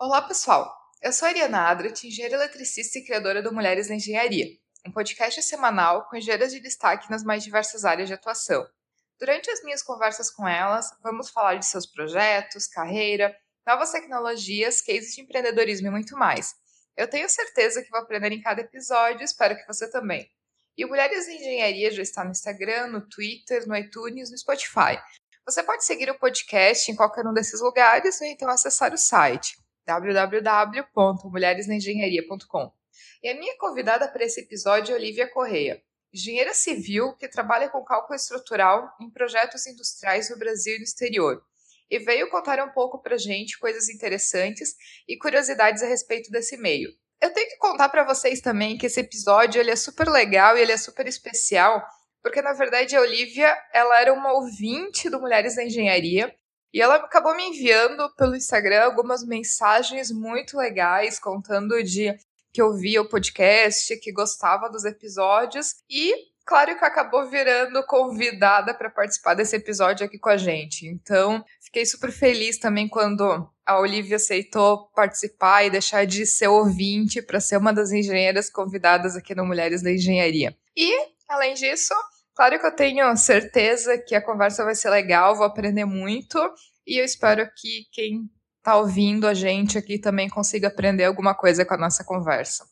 Olá, pessoal! Eu sou a Ariana Adrat, engenheira eletricista e criadora do Mulheres na Engenharia, um podcast semanal com engenheiras de destaque nas mais diversas áreas de atuação. Durante as minhas conversas com elas, vamos falar de seus projetos, carreira, novas tecnologias, cases de empreendedorismo e muito mais. Eu tenho certeza que vou aprender em cada episódio, espero que você também. E o Mulheres em Engenharia já está no Instagram, no Twitter, no iTunes, no Spotify. Você pode seguir o podcast em qualquer um desses lugares ou então acessar o site www.mulheresnaengenharia.com. E a minha convidada para esse episódio é Olivia Correia, engenheira civil que trabalha com cálculo estrutural em projetos industriais no Brasil e no exterior. E veio contar um pouco para gente coisas interessantes e curiosidades a respeito desse meio. Eu tenho que contar para vocês também que esse episódio ele é super legal e ele é super especial, porque na verdade a Olivia ela era uma ouvinte do Mulheres na Engenharia e ela acabou me enviando pelo Instagram algumas mensagens muito legais, contando de que ouvia o podcast, que gostava dos episódios e, claro, que acabou virando convidada para participar desse episódio aqui com a gente. Então, fiquei super feliz também quando a Olivia aceitou participar e deixar de ser ouvinte para ser uma das engenheiras convidadas aqui no Mulheres da Engenharia. E, além disso, Claro que eu tenho certeza que a conversa vai ser legal, vou aprender muito e eu espero que quem está ouvindo a gente aqui também consiga aprender alguma coisa com a nossa conversa.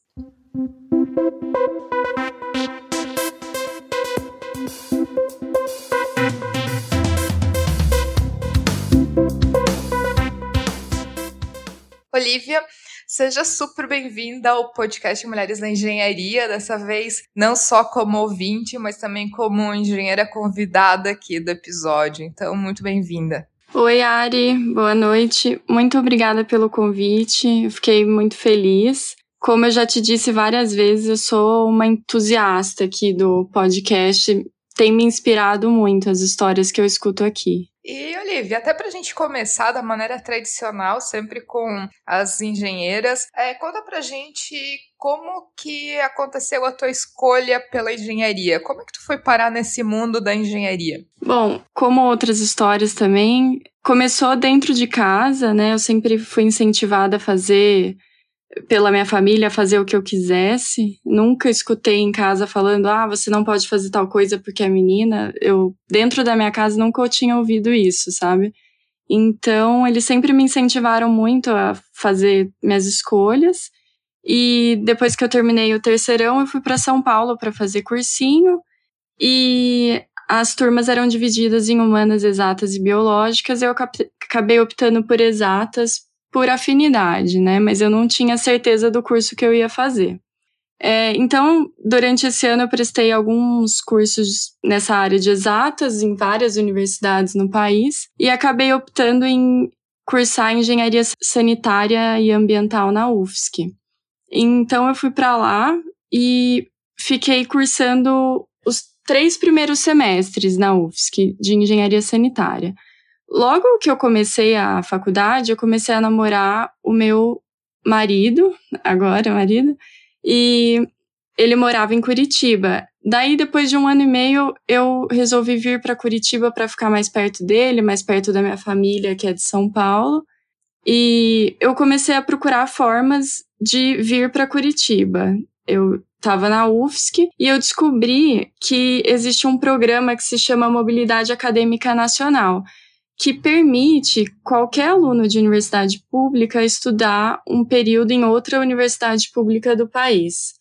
Olivia, Seja super bem-vinda ao podcast Mulheres na Engenharia, dessa vez não só como ouvinte, mas também como engenheira convidada aqui do episódio. Então, muito bem-vinda. Oi, Ari, boa noite. Muito obrigada pelo convite. Eu fiquei muito feliz. Como eu já te disse várias vezes, eu sou uma entusiasta aqui do podcast. Tem me inspirado muito as histórias que eu escuto aqui. E, Olivia, até para a gente começar da maneira tradicional, sempre com as engenheiras, é, conta para gente como que aconteceu a tua escolha pela engenharia. Como é que tu foi parar nesse mundo da engenharia? Bom, como outras histórias também, começou dentro de casa, né? Eu sempre fui incentivada a fazer pela minha família fazer o que eu quisesse. Nunca escutei em casa falando: "Ah, você não pode fazer tal coisa porque é menina". Eu dentro da minha casa nunca tinha ouvido isso, sabe? Então, eles sempre me incentivaram muito a fazer minhas escolhas. E depois que eu terminei o terceirão, eu fui para São Paulo para fazer cursinho. E as turmas eram divididas em humanas, exatas e biológicas. Eu acabei optando por exatas por afinidade, né? Mas eu não tinha certeza do curso que eu ia fazer. É, então, durante esse ano, eu prestei alguns cursos nessa área de exatas em várias universidades no país e acabei optando em cursar engenharia sanitária e ambiental na UFSC. Então, eu fui para lá e fiquei cursando os três primeiros semestres na UFSC de engenharia sanitária. Logo que eu comecei a faculdade, eu comecei a namorar o meu marido, agora marido, e ele morava em Curitiba. Daí, depois de um ano e meio, eu resolvi vir para Curitiba para ficar mais perto dele, mais perto da minha família, que é de São Paulo. E eu comecei a procurar formas de vir para Curitiba. Eu estava na UFSC e eu descobri que existe um programa que se chama Mobilidade Acadêmica Nacional, que permite qualquer aluno de universidade pública estudar um período em outra universidade pública do país.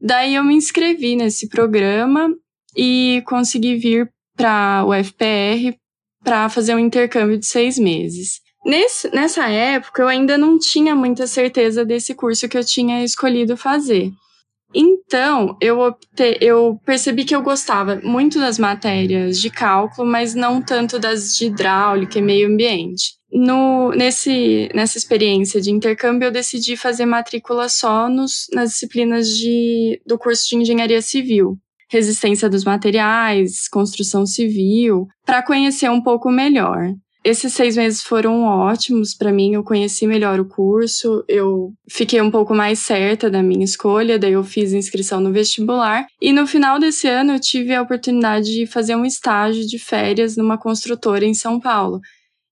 Daí eu me inscrevi nesse programa e consegui vir para o FPR para fazer um intercâmbio de seis meses. Nesse, nessa época, eu ainda não tinha muita certeza desse curso que eu tinha escolhido fazer. Então, eu, optei, eu percebi que eu gostava muito das matérias de cálculo, mas não tanto das de hidráulica e meio ambiente. No, nesse, nessa experiência de intercâmbio, eu decidi fazer matrícula só nos, nas disciplinas de, do curso de engenharia civil, resistência dos materiais, construção civil, para conhecer um pouco melhor. Esses seis meses foram ótimos para mim. Eu conheci melhor o curso, eu fiquei um pouco mais certa da minha escolha, daí eu fiz inscrição no vestibular. E no final desse ano eu tive a oportunidade de fazer um estágio de férias numa construtora em São Paulo.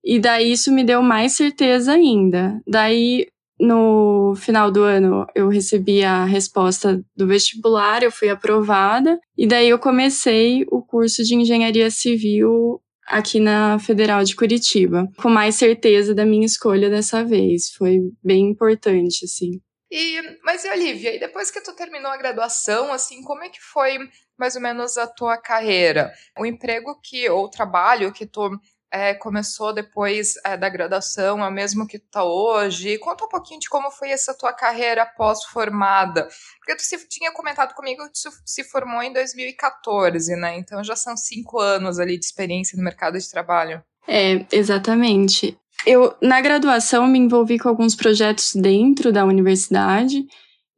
E daí isso me deu mais certeza ainda. Daí no final do ano eu recebi a resposta do vestibular, eu fui aprovada, e daí eu comecei o curso de engenharia civil aqui na Federal de Curitiba, com mais certeza da minha escolha dessa vez. Foi bem importante, assim. E, mas e Olivia, e depois que tu terminou a graduação, assim, como é que foi mais ou menos a tua carreira? O emprego que, ou o trabalho que tu é, começou depois é, da graduação, é o mesmo que tu tá hoje? Conta um pouquinho de como foi essa tua carreira pós-formada. Porque tu se, tinha comentado comigo que tu se formou em 2014, né? Então já são cinco anos ali de experiência no mercado de trabalho. É, exatamente. Eu, na graduação, me envolvi com alguns projetos dentro da universidade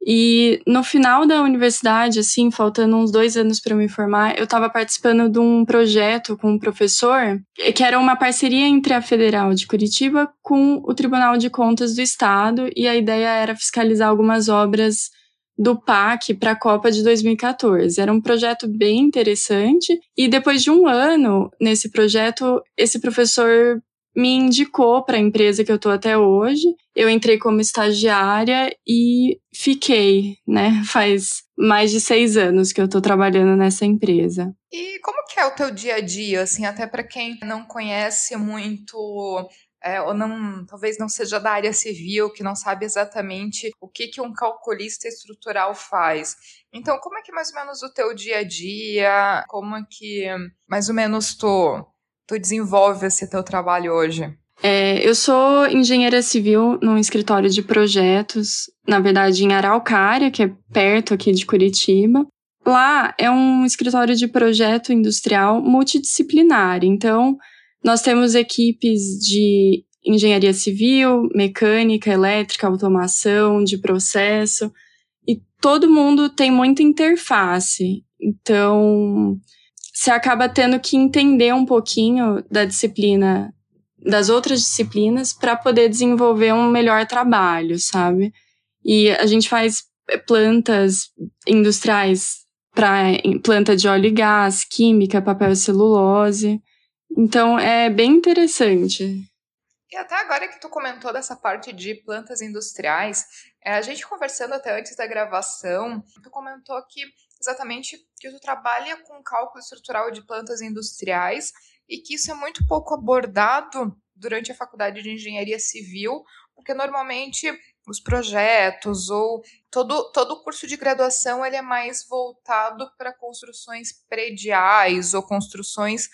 e no final da universidade, assim, faltando uns dois anos para me formar, eu estava participando de um projeto com um professor, que era uma parceria entre a Federal de Curitiba com o Tribunal de Contas do Estado, e a ideia era fiscalizar algumas obras do PAC para a Copa de 2014. Era um projeto bem interessante, e depois de um ano nesse projeto, esse professor me indicou para a empresa que eu estou até hoje. Eu entrei como estagiária e fiquei, né? Faz mais de seis anos que eu estou trabalhando nessa empresa. E como que é o teu dia a dia, assim, até para quem não conhece muito é, ou não, talvez não seja da área civil, que não sabe exatamente o que, que um calculista estrutural faz. Então, como é que mais ou menos o teu dia a dia, como é que mais ou menos tu tu desenvolve esse teu trabalho hoje? É, eu sou engenheira civil num escritório de projetos, na verdade em Araucária, que é perto aqui de Curitiba. Lá é um escritório de projeto industrial multidisciplinar, então nós temos equipes de engenharia civil, mecânica, elétrica, automação, de processo, e todo mundo tem muita interface. Então, você acaba tendo que entender um pouquinho da disciplina, das outras disciplinas, para poder desenvolver um melhor trabalho, sabe? E a gente faz plantas industriais para planta de óleo e gás, química, papel e celulose. Então é bem interessante. E até agora que tu comentou dessa parte de plantas industriais, é, a gente conversando até antes da gravação, tu comentou que exatamente que tu trabalha com cálculo estrutural de plantas industriais e que isso é muito pouco abordado durante a faculdade de engenharia civil, porque normalmente os projetos ou todo, todo o curso de graduação ele é mais voltado para construções prediais ou construções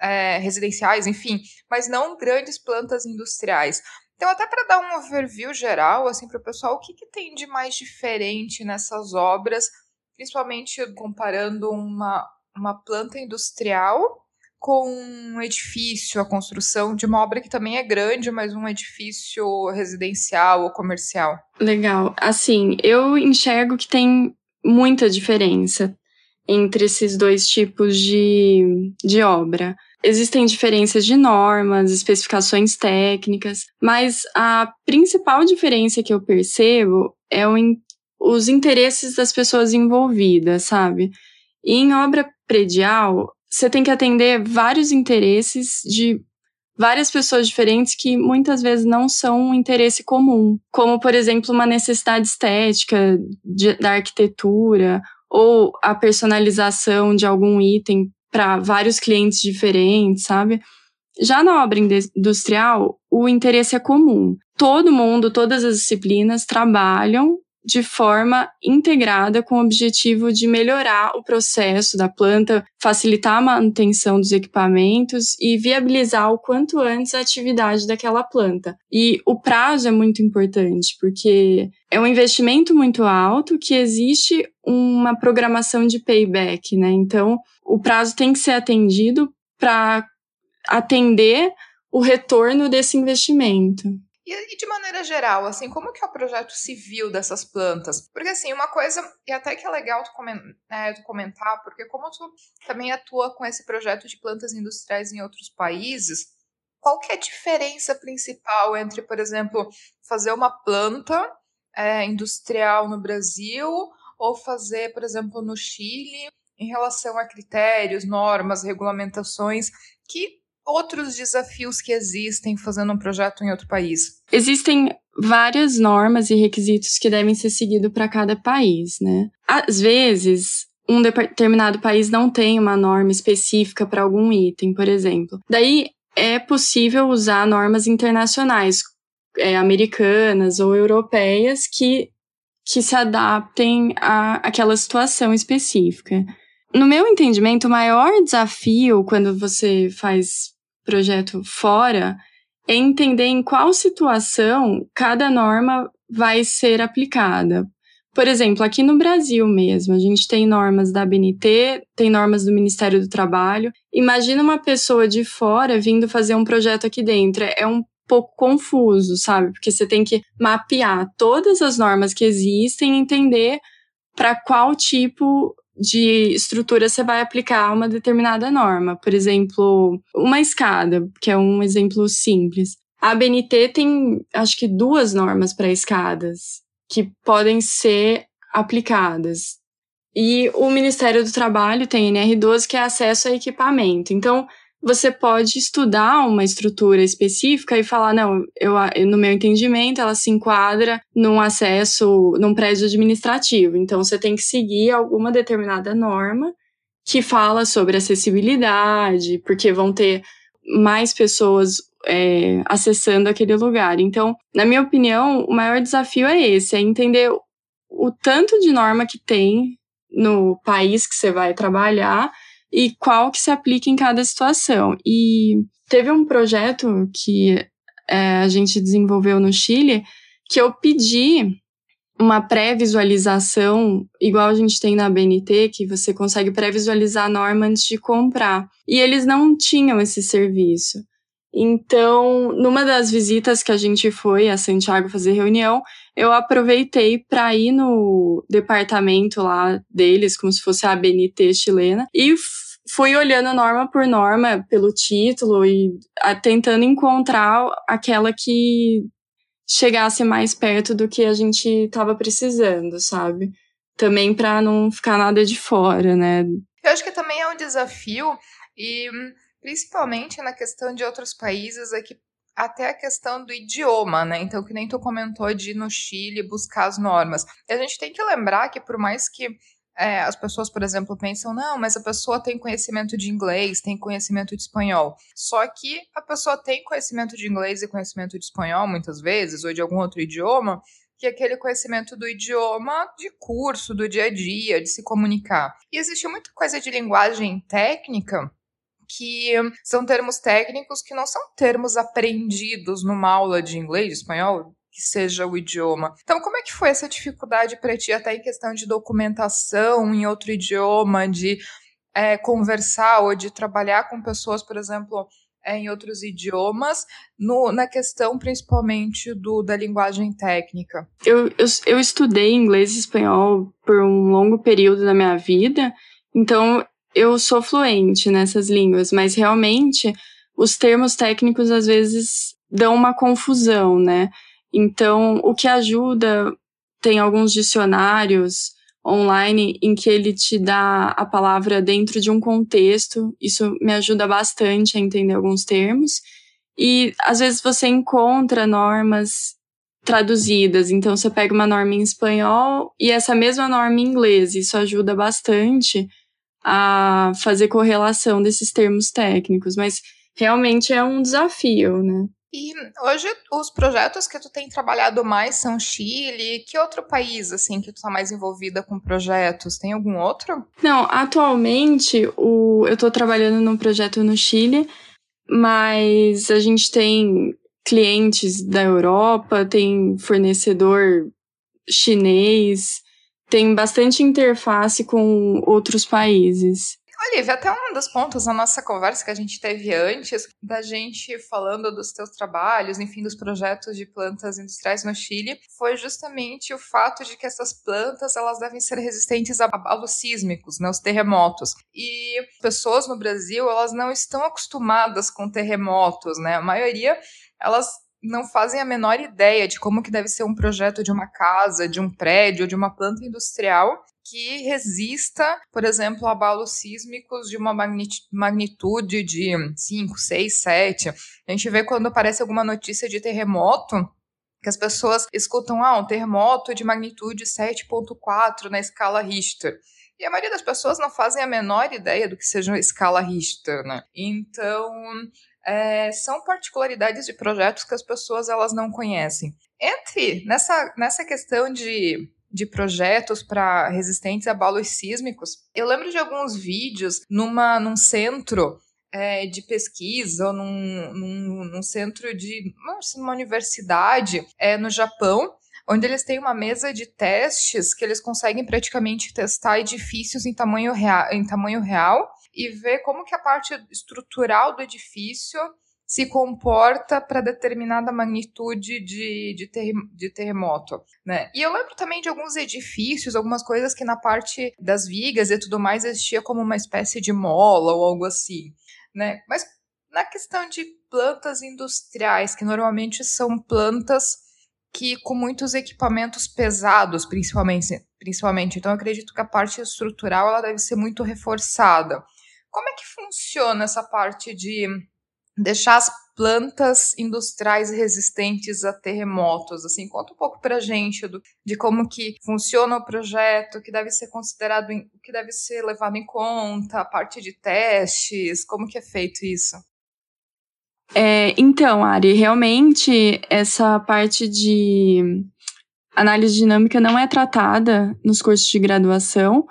é, residenciais, enfim, mas não grandes plantas industriais. Então, até para dar um overview geral, assim, para o pessoal, o que, que tem de mais diferente nessas obras principalmente comparando uma, uma planta industrial com um edifício, a construção de uma obra que também é grande, mas um edifício residencial ou comercial. Legal. Assim, eu enxergo que tem muita diferença entre esses dois tipos de, de obra. Existem diferenças de normas, especificações técnicas, mas a principal diferença que eu percebo é o os interesses das pessoas envolvidas, sabe? E em obra predial, você tem que atender vários interesses de várias pessoas diferentes que muitas vezes não são um interesse comum, como por exemplo uma necessidade estética de, da arquitetura ou a personalização de algum item para vários clientes diferentes, sabe? Já na obra industrial, o interesse é comum. Todo mundo, todas as disciplinas trabalham de forma integrada com o objetivo de melhorar o processo da planta, facilitar a manutenção dos equipamentos e viabilizar o quanto antes a atividade daquela planta. E o prazo é muito importante, porque é um investimento muito alto que existe uma programação de payback, né? Então, o prazo tem que ser atendido para atender o retorno desse investimento. E, e, de maneira geral, assim, como que é o projeto civil dessas plantas? Porque, assim, uma coisa, e até que é legal tu, é, tu comentar, porque como tu também atua com esse projeto de plantas industriais em outros países, qual que é a diferença principal entre, por exemplo, fazer uma planta é, industrial no Brasil ou fazer, por exemplo, no Chile, em relação a critérios, normas, regulamentações que outros desafios que existem fazendo um projeto em outro país? Existem várias normas e requisitos que devem ser seguidos para cada país, né? Às vezes, um determinado país não tem uma norma específica para algum item, por exemplo. Daí é possível usar normas internacionais, é, americanas ou europeias, que, que se adaptem àquela situação específica. No meu entendimento, o maior desafio quando você faz projeto fora é entender em qual situação cada norma vai ser aplicada. Por exemplo, aqui no Brasil mesmo, a gente tem normas da ABNT, tem normas do Ministério do Trabalho. Imagina uma pessoa de fora vindo fazer um projeto aqui dentro. É um pouco confuso, sabe? Porque você tem que mapear todas as normas que existem e entender para qual tipo de estrutura você vai aplicar uma determinada norma. Por exemplo, uma escada, que é um exemplo simples. A ABNT tem, acho que, duas normas para escadas que podem ser aplicadas. E o Ministério do Trabalho tem NR12, que é acesso a equipamento. Então, você pode estudar uma estrutura específica e falar, não, eu, no meu entendimento, ela se enquadra num acesso, num prédio administrativo. Então, você tem que seguir alguma determinada norma que fala sobre acessibilidade, porque vão ter mais pessoas é, acessando aquele lugar. Então, na minha opinião, o maior desafio é esse, é entender o tanto de norma que tem no país que você vai trabalhar e qual que se aplica em cada situação. E teve um projeto que é, a gente desenvolveu no Chile que eu pedi uma pré-visualização, igual a gente tem na BNT, que você consegue pré-visualizar a norma antes de comprar. E eles não tinham esse serviço. Então, numa das visitas que a gente foi a Santiago fazer reunião, eu aproveitei para ir no departamento lá deles, como se fosse a BNT chilena, e fui olhando norma por norma pelo título e a, tentando encontrar aquela que chegasse mais perto do que a gente estava precisando, sabe? Também para não ficar nada de fora, né? Eu acho que também é um desafio e principalmente na questão de outros países, é que até a questão do idioma, né? Então, que nem tu comentou de ir no Chile buscar as normas. A gente tem que lembrar que, por mais que é, as pessoas, por exemplo, pensam, não, mas a pessoa tem conhecimento de inglês, tem conhecimento de espanhol. Só que a pessoa tem conhecimento de inglês e conhecimento de espanhol, muitas vezes, ou de algum outro idioma, que é aquele conhecimento do idioma de curso, do dia a dia, de se comunicar. E existe muita coisa de linguagem técnica que são termos técnicos que não são termos aprendidos numa aula de inglês, de espanhol, que seja o idioma. Então, como é que foi essa dificuldade para ti, até em questão de documentação em outro idioma, de é, conversar ou de trabalhar com pessoas, por exemplo, é, em outros idiomas, no, na questão principalmente do, da linguagem técnica? Eu, eu, eu estudei inglês e espanhol por um longo período da minha vida, então eu sou fluente nessas línguas, mas realmente os termos técnicos às vezes dão uma confusão, né? Então, o que ajuda, tem alguns dicionários online em que ele te dá a palavra dentro de um contexto. Isso me ajuda bastante a entender alguns termos. E às vezes você encontra normas traduzidas. Então você pega uma norma em espanhol e essa mesma norma em inglês. Isso ajuda bastante a fazer correlação desses termos técnicos, mas realmente é um desafio, né? E hoje os projetos que tu tem trabalhado mais são Chile. Que outro país assim que tu tá mais envolvida com projetos? Tem algum outro? Não, atualmente o, eu tô trabalhando num projeto no Chile, mas a gente tem clientes da Europa, tem fornecedor chinês, tem bastante interface com outros países. Olivia, até um dos pontos da nossa conversa que a gente teve antes, da gente falando dos teus trabalhos, enfim, dos projetos de plantas industriais no Chile, foi justamente o fato de que essas plantas elas devem ser resistentes a abalos sísmicos, né, os terremotos. E pessoas no Brasil, elas não estão acostumadas com terremotos, né? A maioria, elas não fazem a menor ideia de como que deve ser um projeto de uma casa, de um prédio, de uma planta industrial que resista, por exemplo, a abalos sísmicos de uma magnitude de 5, 6, 7. A gente vê quando aparece alguma notícia de terremoto, que as pessoas escutam ah, um terremoto de magnitude 7.4 na escala Richter. E a maioria das pessoas não fazem a menor ideia do que seja uma escala Richter, né? Então, é, são particularidades de projetos que as pessoas elas não conhecem. Entre nessa, nessa questão de de projetos para resistentes a balos sísmicos. Eu lembro de alguns vídeos numa, num centro é, de pesquisa ou num, num, num centro de uma universidade é, no Japão, onde eles têm uma mesa de testes que eles conseguem praticamente testar edifícios em tamanho real, em tamanho real e ver como que a parte estrutural do edifício se comporta para determinada magnitude de, de, ter, de terremoto, né? E eu lembro também de alguns edifícios, algumas coisas que na parte das vigas e tudo mais existia como uma espécie de mola ou algo assim, né? Mas na questão de plantas industriais, que normalmente são plantas que com muitos equipamentos pesados, principalmente, principalmente. Então, acredito que a parte estrutural ela deve ser muito reforçada. Como é que funciona essa parte de deixar as plantas industriais resistentes a terremotos, assim, conta um pouco pra gente do, de como que funciona o projeto, o que deve ser considerado, o que deve ser levado em conta, a parte de testes, como que é feito isso? É, então, Ari, realmente essa parte de análise dinâmica não é tratada nos cursos de graduação,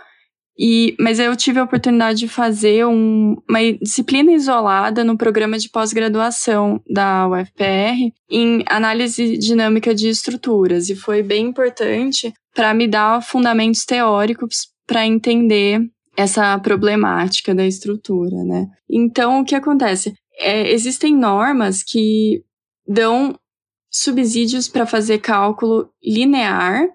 e, mas eu tive a oportunidade de fazer um, uma disciplina isolada no programa de pós-graduação da UFPR em análise dinâmica de estruturas. E foi bem importante para me dar fundamentos teóricos para entender essa problemática da estrutura, né? Então, o que acontece? É, existem normas que dão subsídios para fazer cálculo linear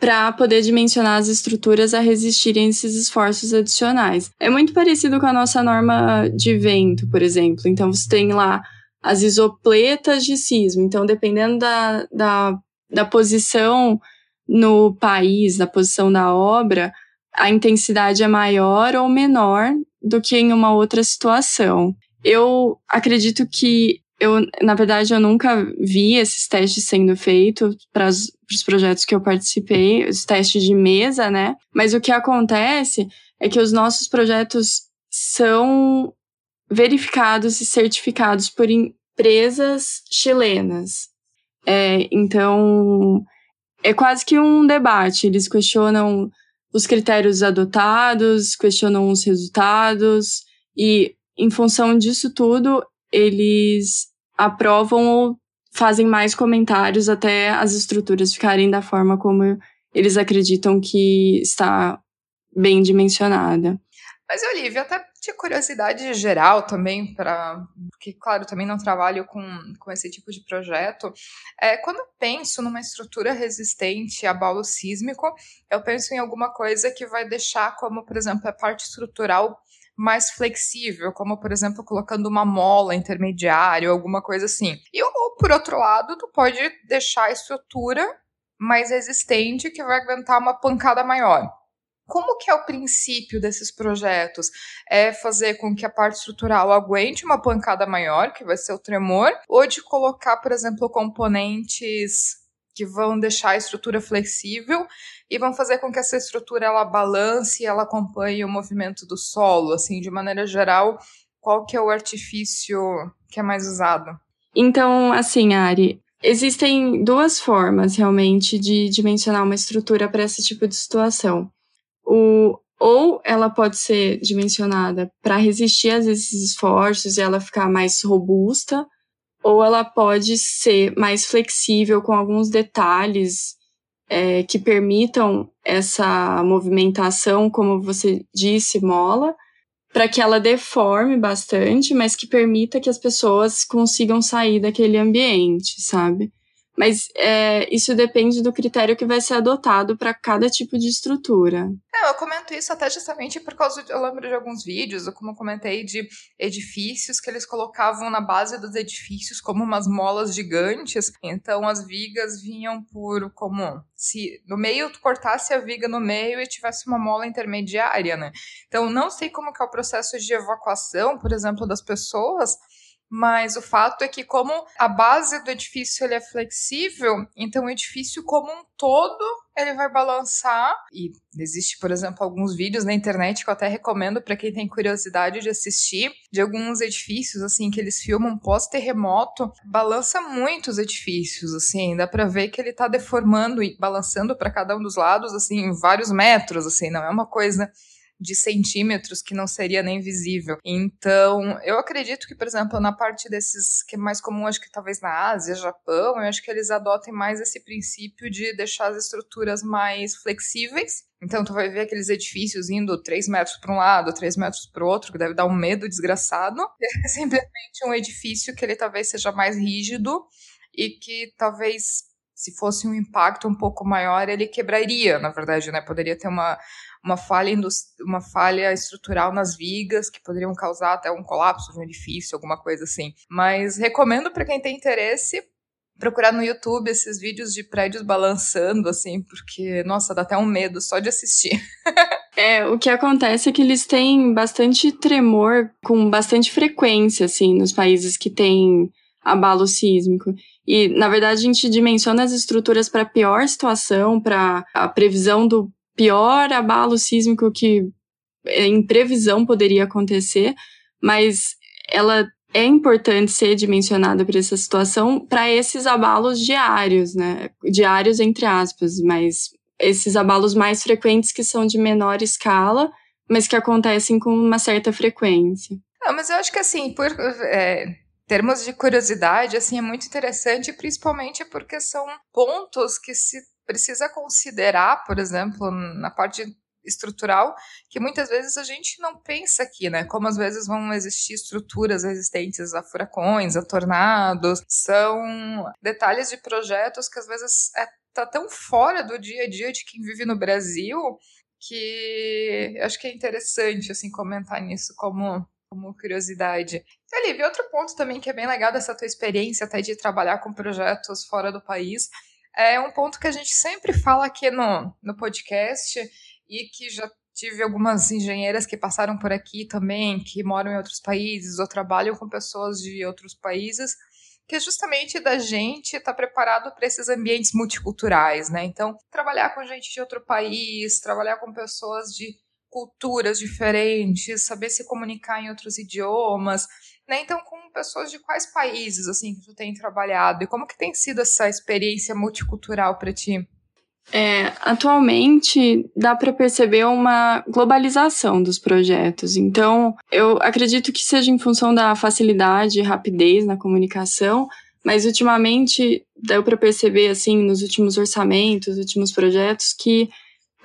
para poder dimensionar as estruturas a resistirem a esses esforços adicionais. É muito parecido com a nossa norma de vento, por exemplo. Então, você tem lá as isopletas de sismo. Então, dependendo da, da, da posição no país, da posição da obra, a intensidade é maior ou menor do que em uma outra situação. Eu acredito que eu, na verdade, eu nunca vi esses testes sendo feitos para os projetos que eu participei, os testes de mesa, né? Mas o que acontece é que os nossos projetos são verificados e certificados por empresas chilenas. É, então, é quase que um debate. Eles questionam os critérios adotados, questionam os resultados, e em função disso tudo, eles aprovam ou fazem mais comentários até as estruturas ficarem da forma como eles acreditam que está bem dimensionada. Mas, Olivia, até de curiosidade geral também, para porque, claro, também não trabalho com, com esse tipo de projeto. É, quando penso numa estrutura resistente a bolo sísmico, eu penso em alguma coisa que vai deixar, como, por exemplo, a parte estrutural mais flexível, como por exemplo colocando uma mola intermediária ou alguma coisa assim. E ou por outro lado, tu pode deixar a estrutura mais resistente que vai aguentar uma pancada maior. Como que é o princípio desses projetos? É fazer com que a parte estrutural aguente uma pancada maior, que vai ser o tremor, ou de colocar, por exemplo, componentes que vão deixar a estrutura flexível e vão fazer com que essa estrutura ela balance e ela acompanhe o movimento do solo, assim, de maneira geral, qual que é o artifício que é mais usado? Então, assim, Ari, existem duas formas realmente de dimensionar uma estrutura para esse tipo de situação. O, ou ela pode ser dimensionada para resistir a esses esforços e ela ficar mais robusta, ou ela pode ser mais flexível com alguns detalhes é, que permitam essa movimentação, como você disse, mola, para que ela deforme bastante, mas que permita que as pessoas consigam sair daquele ambiente, sabe? Mas é, isso depende do critério que vai ser adotado para cada tipo de estrutura. Não, eu comento isso até justamente por causa de, eu lembro de alguns vídeos, como eu comentei, de edifícios que eles colocavam na base dos edifícios como umas molas gigantes. Então as vigas vinham por como se no meio tu cortasse a viga no meio e tivesse uma mola intermediária, né? Então não sei como que é o processo de evacuação, por exemplo, das pessoas mas o fato é que como a base do edifício ele é flexível, então o edifício como um todo ele vai balançar. E existe, por exemplo, alguns vídeos na internet que eu até recomendo para quem tem curiosidade de assistir, de alguns edifícios assim que eles filmam pós-terremoto, balança muito os edifícios, assim, dá para ver que ele tá deformando e balançando para cada um dos lados assim, vários metros, assim, não é uma coisa de centímetros que não seria nem visível. Então, eu acredito que, por exemplo, na parte desses que é mais comum, acho que talvez na Ásia, Japão, eu acho que eles adotem mais esse princípio de deixar as estruturas mais flexíveis. Então, tu vai ver aqueles edifícios indo 3 metros para um lado, 3 metros para o outro, que deve dar um medo desgraçado. É simplesmente um edifício que ele talvez seja mais rígido e que talvez se fosse um impacto um pouco maior, ele quebraria, na verdade, né? Poderia ter uma, uma falha, uma falha estrutural nas vigas que poderiam causar até um colapso de um edifício, alguma coisa assim. Mas recomendo para quem tem interesse procurar no YouTube esses vídeos de prédios balançando, assim, porque, nossa, dá até um medo só de assistir. é, o que acontece é que eles têm bastante tremor com bastante frequência, assim, nos países que têm abalo sísmico. E, na verdade, a gente dimensiona as estruturas para pior situação, para a previsão do pior abalo sísmico que é, em previsão poderia acontecer, mas ela é importante ser dimensionada para essa situação para esses abalos diários, né? Diários entre aspas, mas esses abalos mais frequentes que são de menor escala, mas que acontecem com uma certa frequência. Não, mas eu acho que assim, por é, termos de curiosidade, assim, é muito interessante, principalmente porque são pontos que se precisa considerar, por exemplo, na parte estrutural, que muitas vezes a gente não pensa aqui, né? Como às vezes vão existir estruturas resistentes a furacões, a tornados, são detalhes de projetos que às vezes é, tá tão fora do dia a dia de quem vive no Brasil que acho que é interessante assim comentar nisso como como curiosidade. Olivia, outro ponto também que é bem legal dessa tua experiência até de trabalhar com projetos fora do país é um ponto que a gente sempre fala aqui no, no podcast e que já tive algumas engenheiras que passaram por aqui também, que moram em outros países ou trabalham com pessoas de outros países, que é justamente da gente estar tá preparado para esses ambientes multiculturais, né? Então, trabalhar com gente de outro país, trabalhar com pessoas de culturas diferentes, saber se comunicar em outros idiomas, né? Então, com pessoas de quais países assim que tu tem trabalhado e como que tem sido essa experiência multicultural para ti? É, atualmente dá para perceber uma globalização dos projetos. Então, eu acredito que seja em função da facilidade e rapidez na comunicação, mas ultimamente deu para perceber assim nos últimos orçamentos, últimos projetos que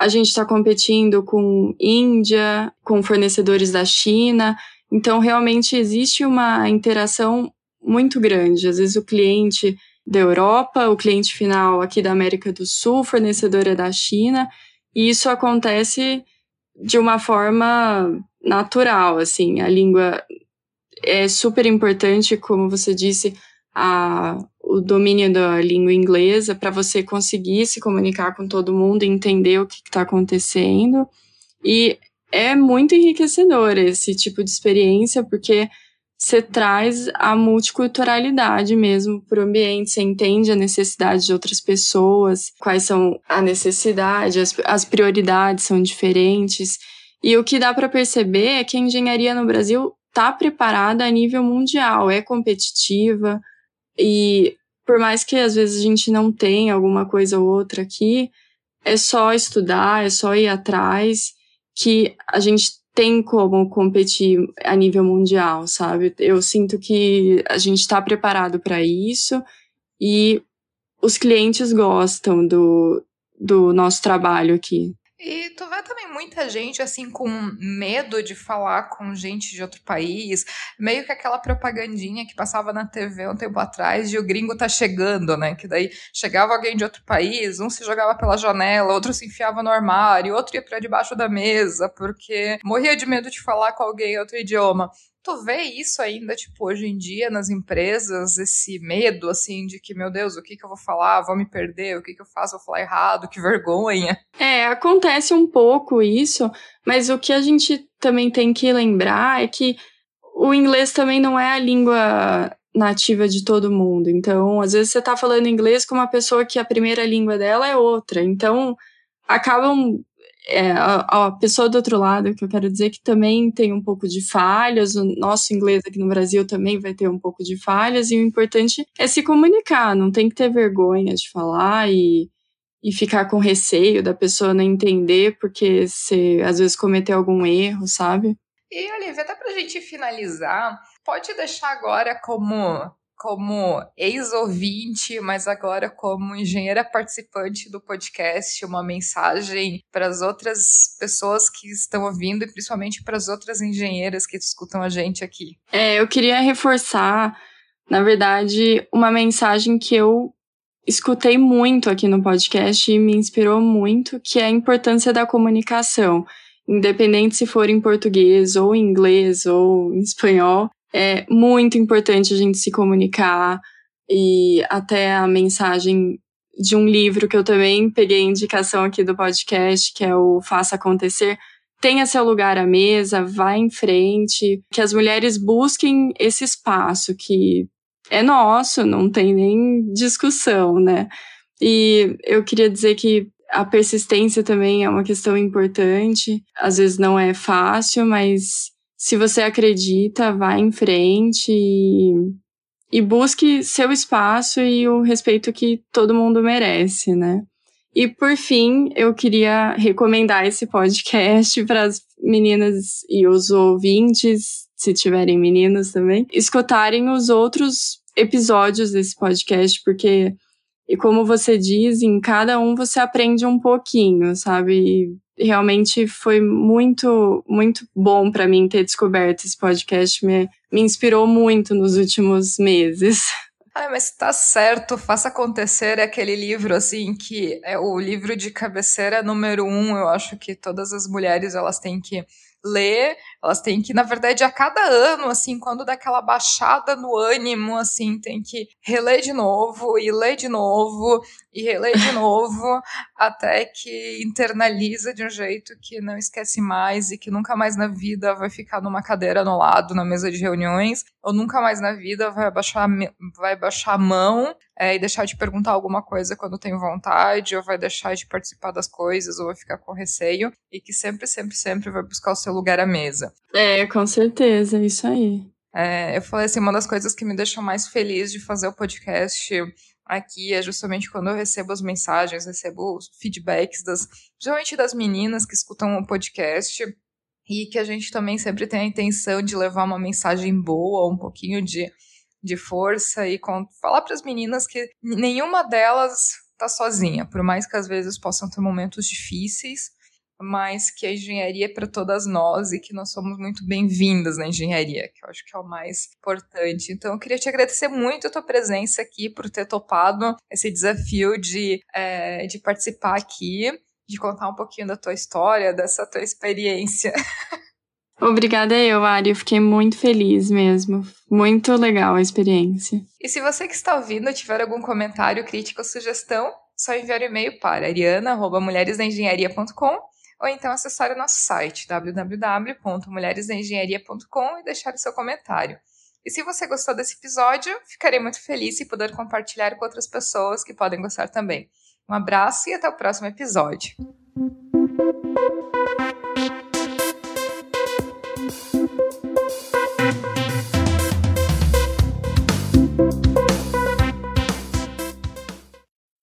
a gente está competindo com Índia, com fornecedores da China, então, realmente existe uma interação muito grande. Às vezes, o cliente da Europa, o cliente final aqui da América do Sul, fornecedora da China, e isso acontece de uma forma natural, assim. A língua é super importante, como você disse, a, o domínio da língua inglesa para você conseguir se comunicar com todo mundo, entender o que está acontecendo. E é muito enriquecedor esse tipo de experiência, porque você traz a multiculturalidade mesmo para o ambiente, você entende a necessidade de outras pessoas, quais são a necessidade, as, as prioridades são diferentes. E o que dá para perceber é que a engenharia no Brasil está preparada a nível mundial, é competitiva, e por mais que às vezes a gente não tenha alguma coisa ou outra aqui, é só estudar, é só ir atrás que a gente tem como competir a nível mundial, sabe? Eu sinto que a gente está preparado para isso e os clientes gostam do, do nosso trabalho aqui. E tu vê também muita gente assim com medo de falar com gente de outro país, meio que aquela propagandinha que passava na TV um tempo atrás de o gringo tá chegando, né? Que daí chegava alguém de outro país, um se jogava pela janela, outro se enfiava no armário, outro ia para debaixo da mesa, porque morria de medo de falar com alguém outro idioma. Tu vê isso ainda, tipo, hoje em dia nas empresas, esse medo, assim, de que, meu Deus, o que que eu vou falar? Vou me perder? O que que eu faço? Vou falar errado? Que vergonha. É, acontece um pouco isso, mas o que a gente também tem que lembrar é que o inglês também não é a língua nativa de todo mundo. Então, às vezes você está falando inglês com uma pessoa que a primeira língua dela é outra. Então, acabam é, a, a, pessoa do outro lado, que eu quero dizer que também tem um pouco de falhas, o nosso inglês aqui no Brasil também vai ter um pouco de falhas, e o importante é se comunicar, não tem que ter vergonha de falar e, e ficar com receio da pessoa não entender, porque você às vezes cometeu algum erro, sabe? E, Olivia, até pra gente finalizar, pode deixar agora como como ex-ouvinte, mas agora como engenheira participante do podcast, uma mensagem para as outras pessoas que estão ouvindo e principalmente para as outras engenheiras que escutam a gente aqui? É, eu queria reforçar, na verdade, uma mensagem que eu escutei muito aqui no podcast e me inspirou muito, que é a importância da comunicação. Independente se for em português ou em inglês ou em espanhol, é muito importante a gente se comunicar e até a mensagem de um livro que eu também peguei indicação aqui do podcast, que é o Faça Acontecer. Tenha seu lugar à mesa, vá em frente, que as mulheres busquem esse espaço que é nosso, não tem nem discussão, né? E eu queria dizer que a persistência também é uma questão importante. Às vezes não é fácil, mas se você acredita, vá em frente e, e busque seu espaço e o respeito que todo mundo merece, né? E por fim, eu queria recomendar esse podcast para as meninas e os ouvintes, se tiverem meninos também, escutarem os outros episódios desse podcast, porque, e como você diz, em cada um você aprende um pouquinho, sabe? Realmente foi muito, muito bom para mim ter descoberto esse podcast. Me, me inspirou muito nos últimos meses. Ah, mas tá certo, faça acontecer é aquele livro assim que é o livro de cabeceira número um. Eu acho que todas as mulheres elas têm que ler, elas têm que, na verdade, a cada ano, assim, quando dá aquela baixada no ânimo, assim, tem que reler de novo e ler de novo e reler de novo até que internaliza de um jeito que não esquece mais e que nunca mais na vida vai ficar numa cadeira no lado na mesa de reuniões ou nunca mais na vida vai baixar, vai baixar a mão é, e deixar de perguntar alguma coisa quando tem vontade, ou vai deixar de participar das coisas, ou vai ficar com receio, e que sempre, sempre, sempre vai buscar o seu lugar à mesa. É, com certeza, é isso aí. É, eu falei assim, uma das coisas que me deixam mais feliz de fazer o podcast aqui é justamente quando eu recebo as mensagens, recebo os feedbacks das, principalmente das meninas que escutam o podcast e que a gente também sempre tem a intenção de levar uma mensagem boa, um pouquinho de de força e com, falar para as meninas que nenhuma delas está sozinha, por mais que às vezes possam ter momentos difíceis, mas que a engenharia é para todas nós e que nós somos muito bem-vindas na engenharia, que eu acho que é o mais importante. Então, eu queria te agradecer muito a tua presença aqui, por ter topado esse desafio de, é, de participar aqui, de contar um pouquinho da tua história, dessa tua experiência. Obrigada eu, Ari. Eu fiquei muito feliz mesmo. Muito legal a experiência. E se você que está ouvindo tiver algum comentário, crítica ou sugestão, só enviar e-mail para ariana.mulheresdaengenharia.com ou então acessar o nosso site www.mulheresengenharia.com e deixar o seu comentário. E se você gostou desse episódio, ficarei muito feliz em poder compartilhar com outras pessoas que podem gostar também. Um abraço e até o próximo episódio.